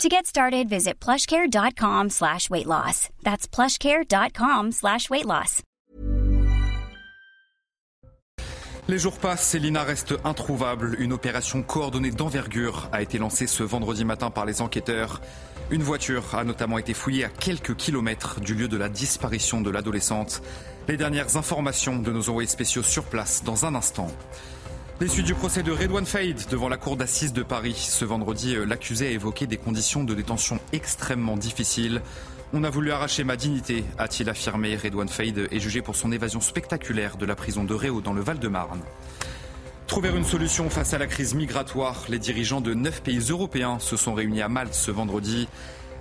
To get started, visit plushcare.com slash weight loss. That's plushcare.com slash weight loss. Les jours passent et Lina reste introuvable. Une opération coordonnée d'envergure a été lancée ce vendredi matin par les enquêteurs. Une voiture a notamment été fouillée à quelques kilomètres du lieu de la disparition de l'adolescente. Les dernières informations de nos envoyés spéciaux sur place dans un instant. Les suites du procès de Redouane Faïd devant la cour d'assises de Paris. Ce vendredi, euh, l'accusé a évoqué des conditions de détention extrêmement difficiles. On a voulu arracher ma dignité, a-t-il affirmé. Redouane Faïd est jugé pour son évasion spectaculaire de la prison de Réau dans le Val-de-Marne. Trouver une solution face à la crise migratoire, les dirigeants de neuf pays européens se sont réunis à Malte ce vendredi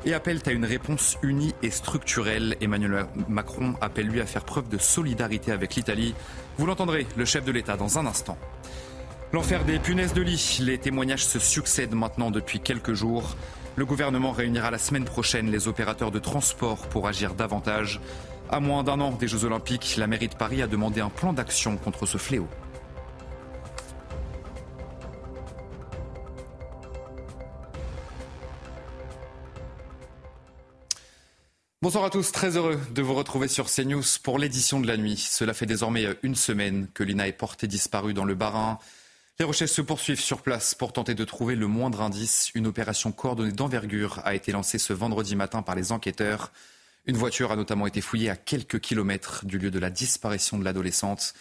et appellent à une réponse unie et structurelle. Emmanuel Macron appelle lui à faire preuve de solidarité avec l'Italie. Vous l'entendrez, le chef de l'État, dans un instant. L'enfer des punaises de lit. Les témoignages se succèdent maintenant depuis quelques jours. Le gouvernement réunira la semaine prochaine les opérateurs de transport pour agir davantage. À moins d'un an des Jeux Olympiques, la mairie de Paris a demandé un plan d'action contre ce fléau. Bonsoir à tous, très heureux de vous retrouver sur CNews pour l'édition de la nuit. Cela fait désormais une semaine que Lina est portée disparue dans le Bas-Rhin. Les recherches se poursuivent sur place pour tenter de trouver le moindre indice. Une opération coordonnée d'envergure a été lancée ce vendredi matin par les enquêteurs. Une voiture a notamment été fouillée à quelques kilomètres du lieu de la disparition de l'adolescente.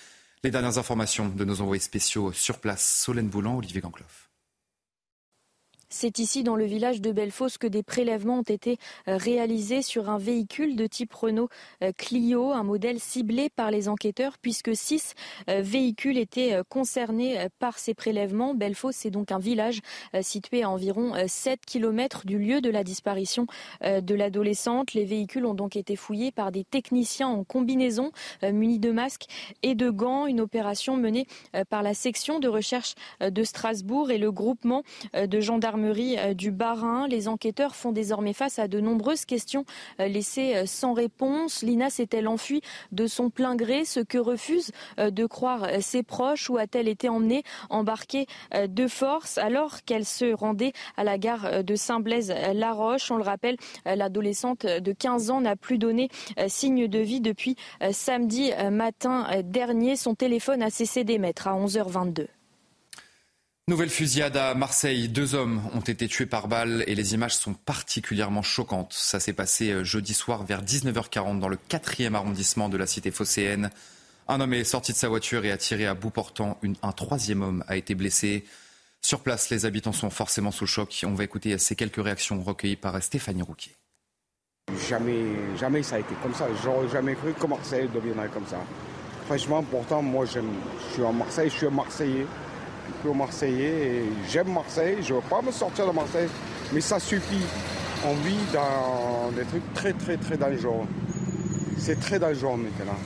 Les dernières informations de nos envoyés spéciaux sur place, Solène Boulan, Olivier Gancloff. C'est ici, dans le village de Bellefosse, que des prélèvements ont été euh, réalisés sur un véhicule de type Renault euh, Clio, un modèle ciblé par les enquêteurs, puisque six euh, véhicules étaient concernés par ces prélèvements. Bellefosse, c'est donc un village situé à environ 7 km du lieu de la disparition de l'adolescente. Les véhicules ont donc été fouillés par des techniciens en combinaison, munis de masques et de gants. Une opération menée par la section de recherche de Strasbourg et le groupement de euh, du Bas-Rhin. Les enquêteurs font désormais face à de nombreuses questions euh, laissées euh, sans réponse. Lina s'est-elle enfuie de son plein gré, ce que refusent de croire ses proches, ou a-t-elle été emmenée, embarquée de force? Alors qu'elle se rendait à la gare de Saint-Blaise-la-Roche On le rappelle, l'adolescente de 15 ans n'a plus donné signe de vie depuis samedi matin dernier. Son téléphone a cessé d'émettre à 11h22. Nouvelle fusillade à Marseille. Deux hommes ont été tués par balle et les images sont particulièrement choquantes. Ça s'est passé euh, jeudi soir vers 19h40 dans le 4e arrondissement de la cité phocéenne. Un homme est sorti de sa voiture et a tiré à bout portant. un troisième homme a été blessé. Sur place, les habitants sont forcément sous choc. On va écouter ces quelques réactions recueillies par Stéphanie Rouquier. Jamais, jamais ça a été comme ça. J'aurais jamais cru que Marseille deviendrait comme ça. Franchement, pourtant, moi, je suis en Marseille, je suis un Marseillais peu Marseillais j'aime Marseille. Je ne veux pas me sortir de Marseille, mais ça suffit. On vit dans des trucs très très très dangereux. C'est très dangereux maintenant.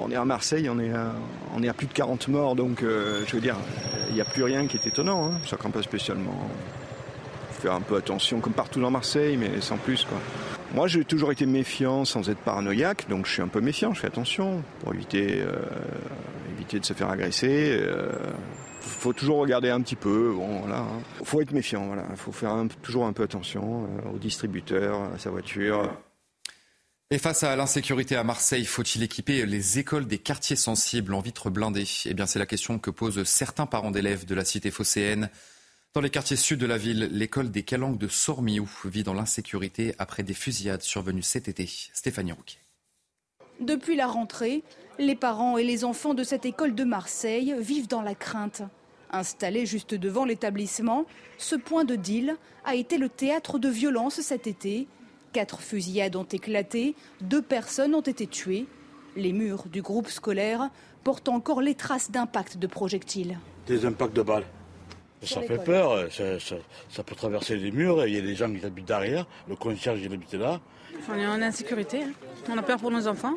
On est à Marseille, on est à, on est à plus de 40 morts, donc euh, je veux dire, il n'y a plus rien qui est étonnant. Hein. Ça craint pas spécialement. Faire un peu attention, comme partout dans Marseille, mais sans plus. Quoi. Moi, j'ai toujours été méfiant sans être paranoïaque, donc je suis un peu méfiant, je fais attention pour éviter, euh, éviter de se faire agresser. Euh, faut toujours regarder un petit peu. Bon, voilà. Hein. Faut être méfiant. Voilà. Faut faire toujours un peu attention euh, au distributeur, à sa voiture. Et face à l'insécurité à Marseille, faut-il équiper les écoles des quartiers sensibles en vitres blindées? Eh bien, c'est la question que posent certains parents d'élèves de la cité phocéenne. Dans les quartiers sud de la ville, l'école des Calanques de Sormiou vit dans l'insécurité après des fusillades survenues cet été. Stéphanie Rouquet. Depuis la rentrée, les parents et les enfants de cette école de Marseille vivent dans la crainte. Installé juste devant l'établissement, ce point de deal a été le théâtre de violences cet été. Quatre fusillades ont éclaté, deux personnes ont été tuées. Les murs du groupe scolaire portent encore les traces d'impact de projectiles. Des impacts de balles. Ça fait peur, ça, peut traverser les murs, il y a des gens qui habitent derrière, le concierge il habitait là. On est en insécurité, hein. on a peur pour nos enfants.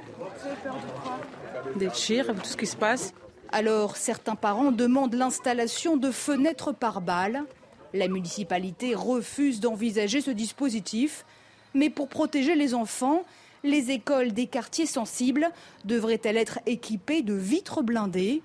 Des tirs, tout ce qui se passe. Alors certains parents demandent l'installation de fenêtres par balles. La municipalité refuse d'envisager ce dispositif, mais pour protéger les enfants, les écoles des quartiers sensibles devraient-elles être équipées de vitres blindées?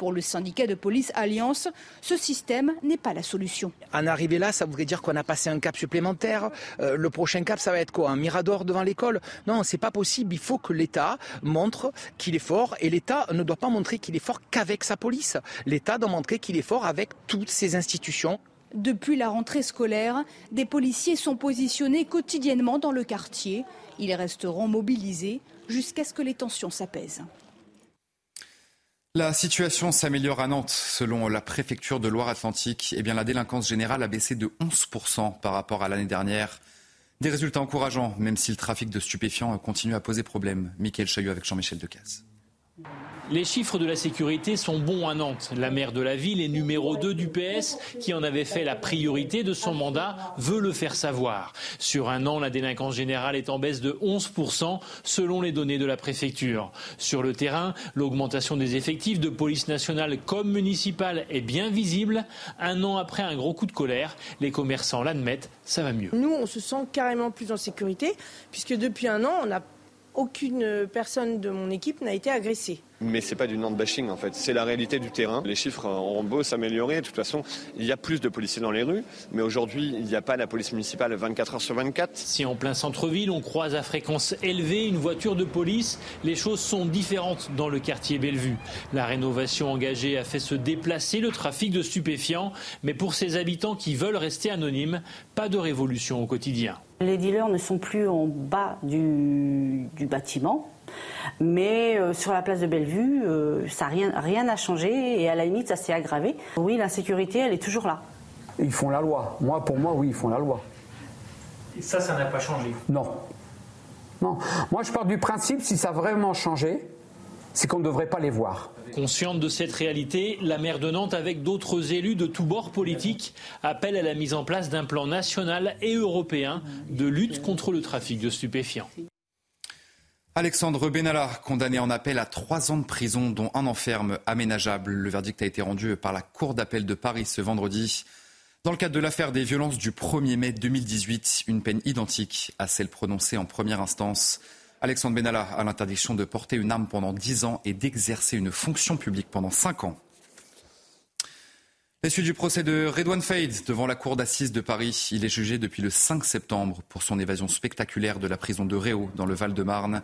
Pour le syndicat de police Alliance, ce système n'est pas la solution. En arriver là, ça voudrait dire qu'on a passé un cap supplémentaire. Euh, le prochain cap, ça va être quoi Un mirador devant l'école? Non, c'est pas possible. Il faut que l'État montre qu'il est fort. Et l'État ne doit pas montrer qu'il est fort qu'avec sa police. L'État doit montrer qu'il est fort avec toutes ses institutions. Depuis la rentrée scolaire, des policiers sont positionnés quotidiennement dans le quartier. Ils resteront mobilisés jusqu'à ce que les tensions s'apaisent. La situation s'améliore à Nantes. Selon la préfecture de Loire-Atlantique, eh la délinquance générale a baissé de 11% par rapport à l'année dernière. Des résultats encourageants, même si le trafic de stupéfiants continue à poser problème. Michael Chaillot avec Jean-Michel Decaze. Les chiffres de la sécurité sont bons à Nantes. La maire de la ville et numéro 2 du PS, qui en avait fait la priorité de son mandat, veut le faire savoir. Sur un an, la délinquance générale est en baisse de 11% selon les données de la préfecture. Sur le terrain, l'augmentation des effectifs de police nationale comme municipale est bien visible. Un an après un gros coup de colère, les commerçants l'admettent, ça va mieux. Nous, on se sent carrément plus en sécurité, puisque depuis un an, on a aucune personne de mon équipe n'a été agressée. Mais c'est pas du Nantes bashing en fait, c'est la réalité du terrain. Les chiffres ont beau s'améliorer, de toute façon, il y a plus de policiers dans les rues, mais aujourd'hui, il n'y a pas la police municipale 24 heures sur 24. Si en plein centre-ville, on croise à fréquence élevée une voiture de police, les choses sont différentes dans le quartier Bellevue. La rénovation engagée a fait se déplacer le trafic de stupéfiants, mais pour ces habitants qui veulent rester anonymes, pas de révolution au quotidien. Les dealers ne sont plus en bas du, bâtiment, mais euh, sur la place de Bellevue, euh, ça rien rien n'a changé et à la limite ça s'est aggravé. Oui, l'insécurité, elle est toujours là. Ils font la loi. Moi, pour moi, oui, ils font la loi. Et ça, ça n'a pas changé Non. Non. Moi, je pars du principe, si ça a vraiment changé, c'est qu'on ne devrait pas les voir. Consciente de cette réalité, la maire de Nantes, avec d'autres élus de tous bords politiques, appelle à la mise en place d'un plan national et européen de lutte contre le trafic de stupéfiants. Alexandre Benalla, condamné en appel à trois ans de prison, dont un enferme aménageable. Le verdict a été rendu par la Cour d'appel de Paris ce vendredi. Dans le cadre de l'affaire des violences du 1er mai 2018, une peine identique à celle prononcée en première instance. Alexandre Benalla a l'interdiction de porter une arme pendant 10 ans et d'exercer une fonction publique pendant 5 ans. suite du procès de Redouane Faïd devant la cour d'assises de Paris, il est jugé depuis le 5 septembre pour son évasion spectaculaire de la prison de Réau dans le Val-de-Marne.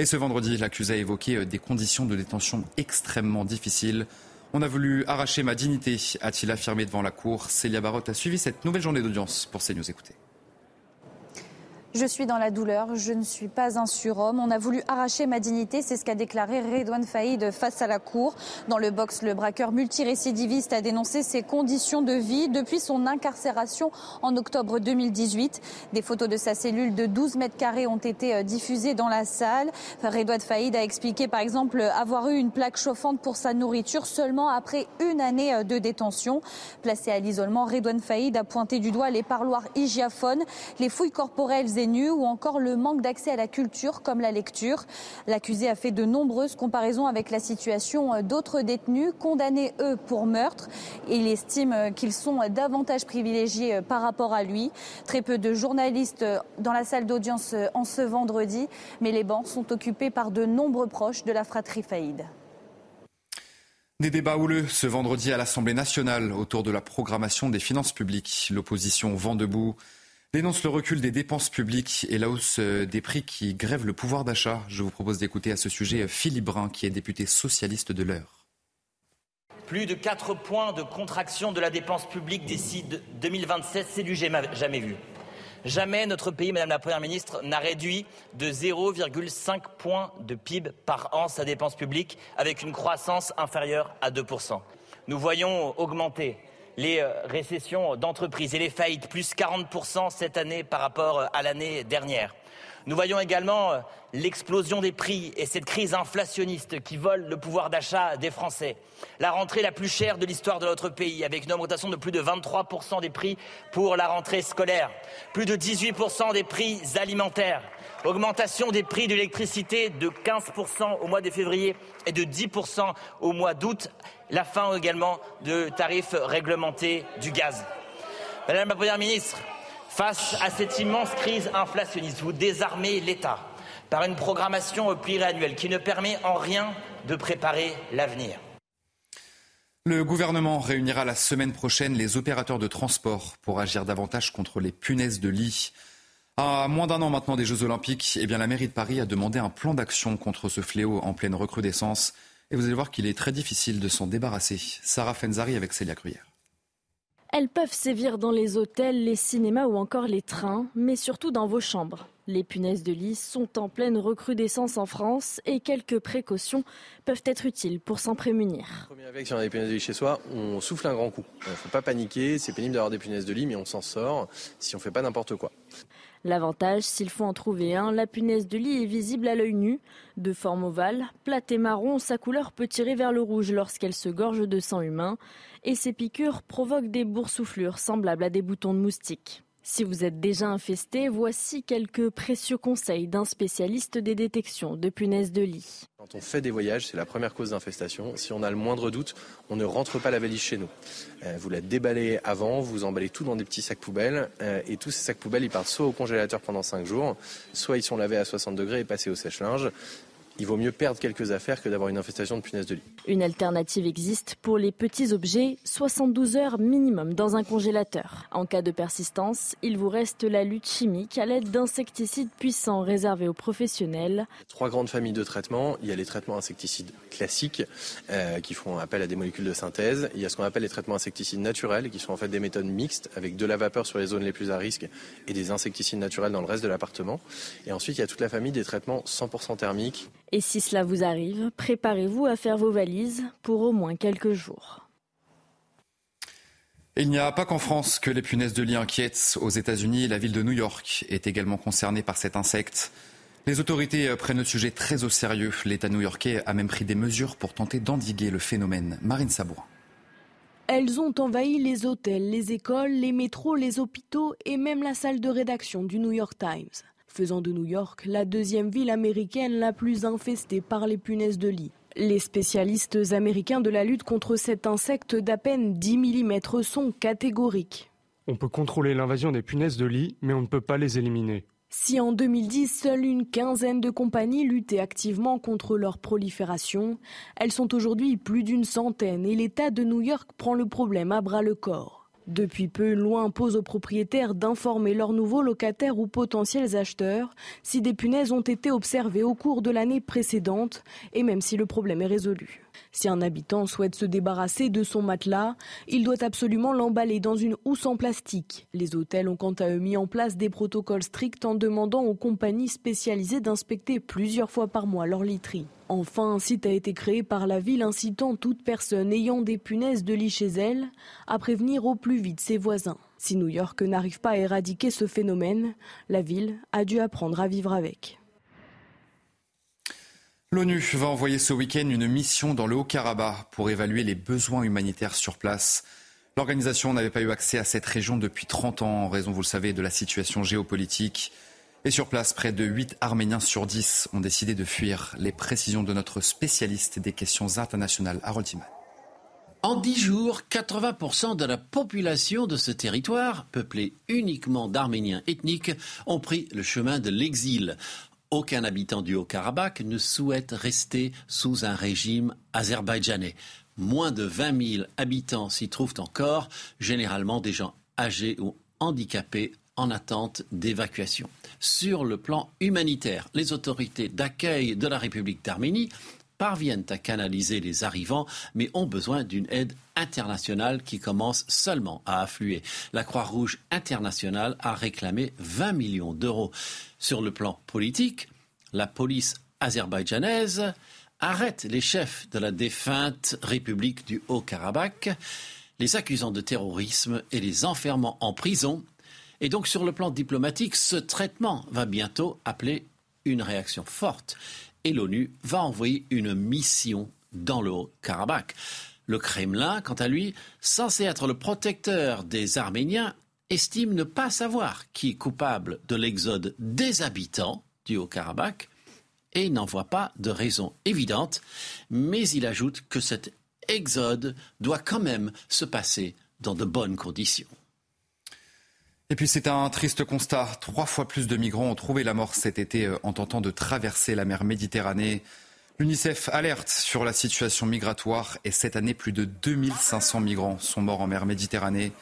Et ce vendredi, l'accusé a évoqué euh, des conditions de détention extrêmement difficiles. On a voulu arracher ma dignité, a-t-il affirmé devant la cour. Célia Barotte a suivi cette nouvelle journée d'audience pour CNews. Écoutez. Je suis dans la douleur, je ne suis pas un surhomme. On a voulu arracher ma dignité, c'est ce qu'a déclaré Redouane Faïd face à la Cour. Dans le box, le braqueur multirécidiviste a dénoncé ses conditions de vie depuis son incarcération en octobre 2018. Des photos de sa cellule de 12 mètres carrés ont été euh, diffusées dans la salle. Redouane Faïd a expliqué par exemple avoir eu une plaque chauffante pour sa nourriture seulement après une année euh, de détention. Placé à l'isolement, Redouane Faïd a pointé du doigt les parloirs hygiaphones, les fouilles corporelles ou encore le manque d'accès à la culture comme la lecture. L'accusé a fait de nombreuses comparaisons avec la situation d'autres détenus condamnés, eux, pour meurtre. Il estime qu'ils sont davantage privilégiés par rapport à lui. Très peu de journalistes dans la salle d'audience en ce vendredi, mais les bancs sont occupés par de nombreux proches de la fratrie Faïd. Des débats houleux ce vendredi à l'Assemblée nationale autour de la programmation des finances publiques. L'opposition vent debout dénonce le recul des dépenses publiques et la hausse euh, des prix qui grèvent le pouvoir d'achat. Je vous propose d'écouter à ce sujet euh, Philippe Brun, qui est député socialiste de l'heure. Plus de 4 points de contraction de la dépense publique d'ici 2027, c'est du jamais vu. Jamais notre pays, Madame la Première ministre, n'a réduit de 0,5 points de PIB par an sa dépense publique avec une croissance inférieure à 2%. Nous voyons augmenter les euh, récessions d'entreprises et les faillites, plus 40% cette année par rapport euh, à l'année dernière. Nous voyons également euh, l'explosion des prix et cette crise inflationniste qui vole le pouvoir d'achat des Français. La rentrée la plus chère de l'histoire de notre pays, avec une augmentation de plus de 23% des prix pour la rentrée scolaire, plus de 18% des prix alimentaires, augmentation des prix de l'électricité de 15% au mois de février et de 10% au mois d'août, la fin également de tarifs réglementés du gaz. Madame la Première ministre, face à cette immense crise inflationniste, vous désarmez l'État par une programmation pluriannuelle qui ne permet en rien de préparer l'avenir. Le gouvernement réunira la semaine prochaine les opérateurs de transport pour agir davantage contre les punaises de lit. À moins d'un an maintenant des Jeux Olympiques, eh la mairie de Paris a demandé un plan d'action contre ce fléau en pleine recrudescence. Et vous allez voir qu'il est très difficile de s'en débarrasser. Sarah Fenzari avec Célia Gruyère. Elles peuvent sévir dans les hôtels, les cinémas ou encore les trains, mais surtout dans vos chambres. Les punaises de lit sont en pleine recrudescence en France et quelques précautions peuvent être utiles pour s'en prémunir. Premier avec, si on a des punaises de lit chez soi, on souffle un grand coup. Il ne faut pas paniquer, c'est pénible d'avoir des punaises de lit, mais on s'en sort si on ne fait pas n'importe quoi. L'avantage, s'il faut en trouver un, la punaise de lit est visible à l'œil nu. De forme ovale, plate et marron, sa couleur peut tirer vers le rouge lorsqu'elle se gorge de sang humain. Et ses piqûres provoquent des boursouflures semblables à des boutons de moustique. Si vous êtes déjà infesté, voici quelques précieux conseils d'un spécialiste des détections de punaises de lit. Quand on fait des voyages, c'est la première cause d'infestation. Si on a le moindre doute, on ne rentre pas la valise chez nous. Euh, vous la déballez avant, vous emballez tout dans des petits sacs poubelles, euh, et tous ces sacs poubelles, ils partent soit au congélateur pendant 5 jours, soit ils sont lavés à 60 degrés et passés au sèche-linge il vaut mieux perdre quelques affaires que d'avoir une infestation de punaises de lit. Une alternative existe pour les petits objets, 72 heures minimum dans un congélateur. En cas de persistance, il vous reste la lutte chimique à l'aide d'insecticides puissants réservés aux professionnels. Trois grandes familles de traitements. Il y a les traitements insecticides classiques euh, qui font appel à des molécules de synthèse. Il y a ce qu'on appelle les traitements insecticides naturels qui sont en fait des méthodes mixtes avec de la vapeur sur les zones les plus à risque et des insecticides naturels dans le reste de l'appartement. Et ensuite, il y a toute la famille des traitements 100% thermiques et si cela vous arrive, préparez-vous à faire vos valises pour au moins quelques jours. Il n'y a pas qu'en France que les punaises de lit inquiètent. Aux États-Unis, la ville de New York est également concernée par cet insecte. Les autorités prennent le sujet très au sérieux. L'État new-yorkais a même pris des mesures pour tenter d'endiguer le phénomène. Marine Sabourin. Elles ont envahi les hôtels, les écoles, les métros, les hôpitaux et même la salle de rédaction du New York Times faisant de New York la deuxième ville américaine la plus infestée par les punaises de lit. Les spécialistes américains de la lutte contre cet insecte d'à peine 10 mm sont catégoriques. On peut contrôler l'invasion des punaises de lit, mais on ne peut pas les éliminer. Si en 2010, seule une quinzaine de compagnies luttaient activement contre leur prolifération, elles sont aujourd'hui plus d'une centaine et l'État de New York prend le problème à bras le corps. Depuis peu, une impose aux propriétaires d'informer leurs nouveaux locataires ou potentiels acheteurs si des punaises ont été observées au cours de l'année précédente et même si le problème est résolu. Si un habitant souhaite se débarrasser de son matelas, il doit absolument l'emballer dans une housse en plastique. Les hôtels ont quant à eux mis en place des protocoles stricts en demandant aux compagnies spécialisées d'inspecter plusieurs fois par mois leur literie. Enfin, un site a été créé par la ville incitant toute personne ayant des punaises de lit chez elle à prévenir au plus vite ses voisins. Si New York n'arrive pas à éradiquer ce phénomène, la ville a dû apprendre à vivre avec. L'ONU va envoyer ce week-end une mission dans le Haut-Karabakh pour évaluer les besoins humanitaires sur place. L'organisation n'avait pas eu accès à cette région depuis 30 ans en raison, vous le savez, de la situation géopolitique. Et sur place, près de 8 Arméniens sur 10 ont décidé de fuir. Les précisions de notre spécialiste des questions internationales, Harold. En dix jours, 80% de la population de ce territoire, peuplé uniquement d'Arméniens ethniques, ont pris le chemin de l'exil. Aucun habitant du Haut-Karabakh ne souhaite rester sous un régime azerbaïdjanais. Moins de 20 000 habitants s'y trouvent encore, généralement des gens âgés ou handicapés en attente d'évacuation. Sur le plan humanitaire, les autorités d'accueil de la République d'Arménie parviennent à canaliser les arrivants, mais ont besoin d'une aide internationale qui commence seulement à affluer. La Croix-Rouge internationale a réclamé 20 millions d'euros. Sur le plan politique, la police azerbaïdjanaise arrête les chefs de la défunte République du Haut-Karabakh, les accusant de terrorisme et les enfermant en prison Et donc sur le plan diplomatique, ce traitement va bientôt appeler une réaction forte. Et l'ONU va envoyer une mission dans le Haut-Karabakh. Le Kremlin, quant à lui, censé être le protecteur des Arméniens, estime ne pas savoir qui est coupable de l'exode des habitants du Haut-Karabakh et n'en voit pas de raison évidente, mais il ajoute que cet exode doit quand même se passer dans de bonnes conditions. Et puis c'est un triste constat. Trois fois plus de migrants ont trouvé la mort cet été euh, en tentant de traverser la mer Méditerranée. L'UNICEF alerte sur la situation migratoire et cette année, plus de 2500 migrants sont morts en mer Méditerranée.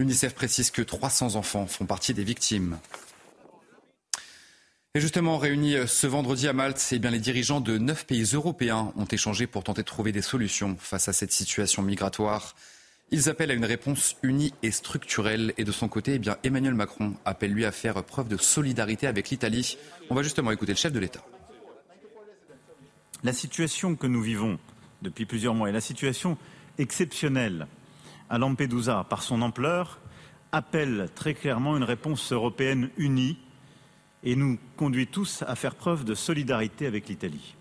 L'UNICEF précise que 300 enfants font partie des victimes. Et justement, réunis euh, ce vendredi à Malte, eh les dirigeants de neuf pays européens ont échangé pour tenter de trouver des solutions face à cette situation migratoire. Ils appellent à une réponse unie et structurelle. Et de son côté, eh bien, Emmanuel Macron appelle lui à faire preuve de solidarité avec l'Italie. On va justement écouter le chef de l'État. La situation que nous vivons depuis plusieurs mois est la situation exceptionnelle à Lampedusa par son ampleur appelle très clairement une réponse européenne unie et nous conduit tous à faire preuve de solidarité avec l'Italie.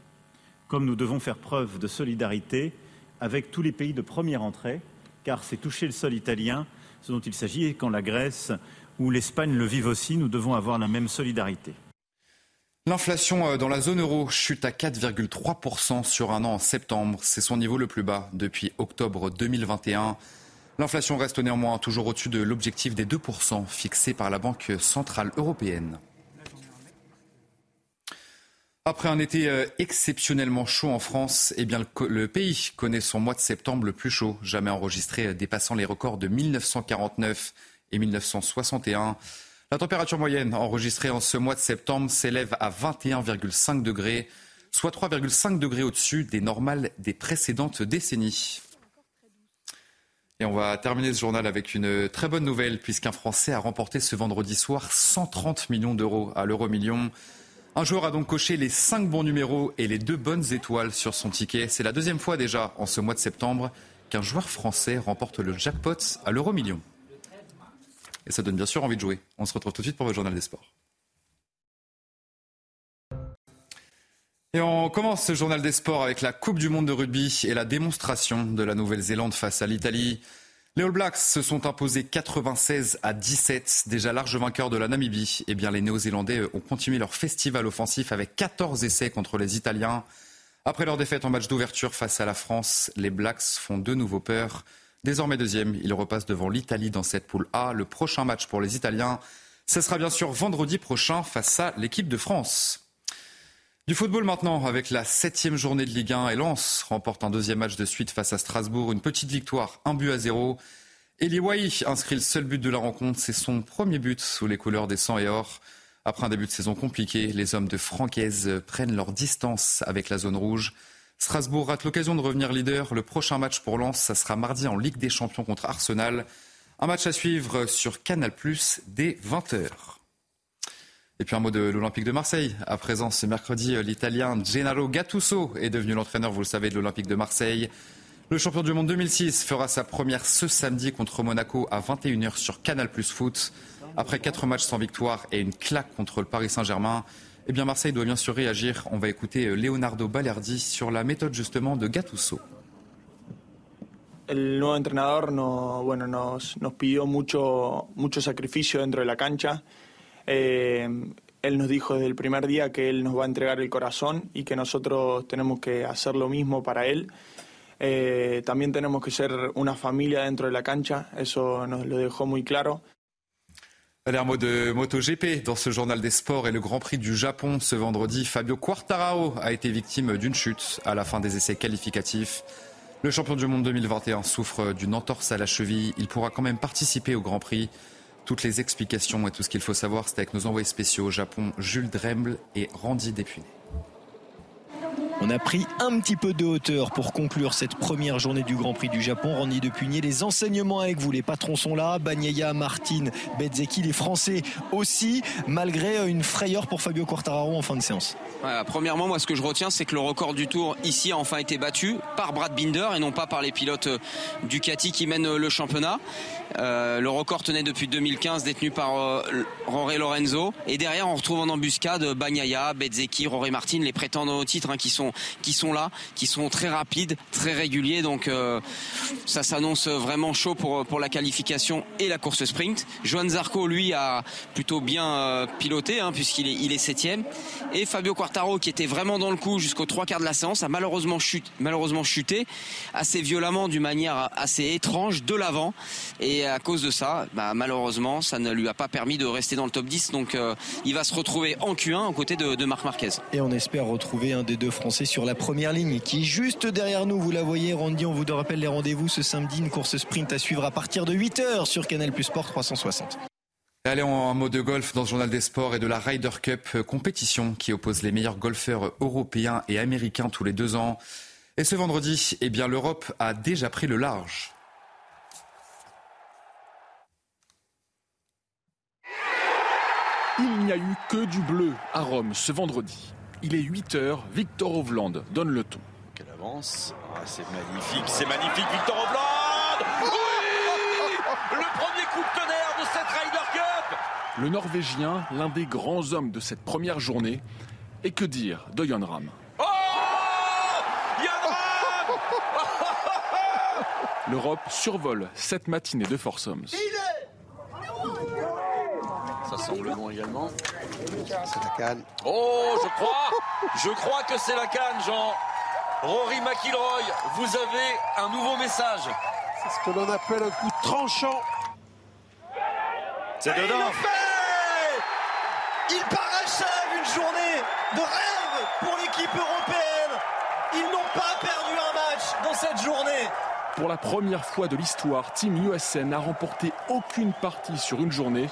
Comme nous devons faire preuve de solidarité avec tous les pays de première entrée, car c'est toucher le sol italien ce dont il s'agit, et quand la Grèce ou l'Espagne le vivent aussi, nous devons avoir la même solidarité. L'inflation euh, dans la zone euro chute à 4,3% sur un an en septembre. C'est son niveau le plus bas depuis octobre 2021. L'inflation reste néanmoins toujours au-dessus de l'objectif des 2% fixé par la Banque centrale européenne. Après un été euh, exceptionnellement chaud en France, eh bien le, pays connaît son mois de septembre le plus chaud jamais enregistré, euh, dépassant les records de 1949 et 1961. La température moyenne enregistrée en ce mois de septembre s'élève à 21,5 degrés, soit 3,5 degrés au-dessus des normales des précédentes décennies. Et on va terminer ce journal avec une très bonne nouvelle, puisqu'un Français a remporté ce vendredi soir 130 millions d'euros à l'euro million. Un joueur a donc coché les cinq bons numéros et les deux bonnes étoiles sur son ticket. C'est la deuxième fois déjà en ce mois de septembre qu'un joueur français remporte le jackpot à l'euro million. Et ça donne bien sûr envie de jouer. On se retrouve tout de suite pour le journal des sports. Et on commence ce journal des sports avec la Coupe du Monde de rugby et la démonstration de la Nouvelle-Zélande face à l'Italie. Les All Blacks se sont imposés 96 à 17, déjà large vainqueur de la Namibie. Eh bien, les Néo-Zélandais ont continué leur festival offensif avec 14 essais contre les Italiens. Après leur défaite en match d'ouverture face à la France, les Blacks font de nouveau peur. Désormais deuxième, ils repassent devant l'Italie dans cette poule A. Le prochain match pour les Italiens, ce sera bien sûr vendredi prochain face à l'équipe de France. Du football maintenant, avec la septième journée de Ligue 1 et Lens remporte un deuxième match de suite face à Strasbourg. Une petite victoire, un but à zéro. Eli Wahi inscrit le seul but de la rencontre. C'est son premier but sous les couleurs des 100 et or. Après un début de saison compliqué, les hommes de Francaise prennent leur distance avec la zone rouge. Strasbourg rate l'occasion de revenir leader. Le prochain match pour Lens, ça sera mardi en Ligue des Champions contre Arsenal. Un match à suivre sur Canal dès 20h. Et puis un mot de l'Olympique de Marseille. À présent, ce mercredi, l'Italien Gennaro Gattuso est devenu l'entraîneur, vous le savez, de l'Olympique de Marseille. Le champion du monde 2006 fera sa première ce samedi contre Monaco à 21h sur Canal Plus Foot. Après quatre matchs sans victoire et une claque contre le Paris Saint-Germain, eh bien Marseille doit bien sûr réagir. On va écouter Leonardo Balerdi sur la méthode justement de Gattuso. El nuevo entrenador no, bueno, nos, nos pidió mucho, mucho la cancha. Eh, él nos dijo desde el primer día que él nos va a entregar el corazón y que nosotros tenemos que hacer lo mismo para él. Eh, también tenemos que ser una familia dentro de la cancha, eso nos lo dejó muy claro. Allez, un mot de MotoGP dans ce journal des sports et le Grand Prix du Japon ce vendredi. Fabio Quartararo a été victime d'une chute à la fin des essais qualificatifs. Le champion du monde 2021 souffre d'une entorse à la cheville. Il pourra quand même participer au Grand Prix. Toutes les explications et tout ce qu'il faut savoir, c'est avec nos envoyés spéciaux au Japon, Jules Dremble et Randy Depuné. On a pris un petit peu de hauteur pour conclure cette première journée du Grand Prix du Japon. Randy de Pugnier, les enseignements avec vous. Les patrons sont là. Bagnaia, Martin, Bezzeki, les Français aussi, malgré une frayeur pour Fabio Quartararo en fin de séance. premièrement, moi, ce que je retiens, c'est que le record du tour ici a enfin été battu par Brad Binder et non pas par les pilotes euh, Ducati qui mènent euh, le championnat. Euh, le record tenait depuis 2015, détenu par euh, Lorenzo. Et derrière, on retrouve en embuscade Bagnaia, Bezzeki, Roré Martin, les prétendants au titre hein, qui sont qui sont là, qui sont très rapides, très réguliers. Donc euh, ça s'annonce vraiment chaud pour pour la qualification et la course sprint. Joan Zarco, lui, a plutôt bien piloté hein, puisqu'il est il est septième. Et Fabio Quartaro, qui était vraiment dans le coup jusqu'aux trois quarts de la séance, a malheureusement chuté, malheureusement chuté assez violemment, d'une manière assez étrange de l'avant. Et à cause de ça, bah, malheureusement, ça ne lui a pas permis de rester dans le top 10. Donc euh, il va se retrouver en Q1 aux côtés de Marc Marquez. Et on espère retrouver un des deux Français sur la première ligne qui est juste derrière nous. Vous la voyez, Randy, on vous rappelle les rendez-vous ce samedi. Une course sprint à suivre à partir de 8h sur Canal Plus Sport 360. Allez, en mot de golf dans le journal des sports et de la Ryder Cup, euh, compétition qui oppose les meilleurs golfeurs européens et américains tous les deux ans. Et ce vendredi, eh bien, l'Europe a déjà pris le large. Il n'y a eu que du bleu à Rome ce vendredi. Il est 8h, Victor Hovland donne le ton. Quelle avance ah, C'est magnifique, c'est magnifique, Victor Hovland Oui Le premier coup de tonnerre de cette Ryder Cup Le Norvégien, l'un des grands hommes de cette première journée. Et que dire de Jon Ram Oh Ram L'Europe survole cette matinée de Forsoms. Ça semble bon également. C'est la canne. Oh, je crois, je crois que c'est la canne, Jean. Rory McIlroy, vous avez un nouveau message. C'est ce que l'on appelle un coup tranchant. C'est dedans. Il le fait Il parachève une journée de rêve pour l'équipe européenne. Ils n'ont pas perdu un match dans cette journée. Pour la première fois de l'histoire, Team USA n'a remporté aucune partie sur une journée.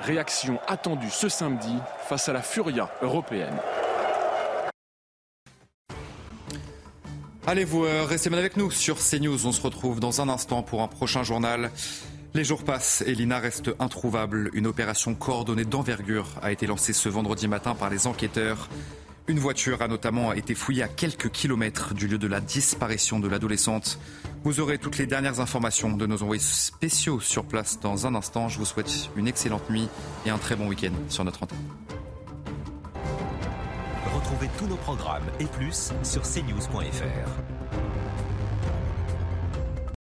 Réaction attendue ce samedi face à la Furia européenne. Allez, vous euh, restez bien avec nous sur CNews. On se retrouve dans un instant pour un prochain journal. Les jours passent et Lina reste introuvable. Une opération coordonnée d'envergure a été lancée ce vendredi matin par les enquêteurs. Une voiture a notamment été fouillée à quelques kilomètres du lieu de la disparition de l'adolescente. Vous aurez toutes les dernières informations de nos envoyés spéciaux sur place dans un instant. Je vous souhaite une excellente nuit et un très bon week-end sur notre antenne. Retrouvez tous nos programmes et plus sur cnews.fr.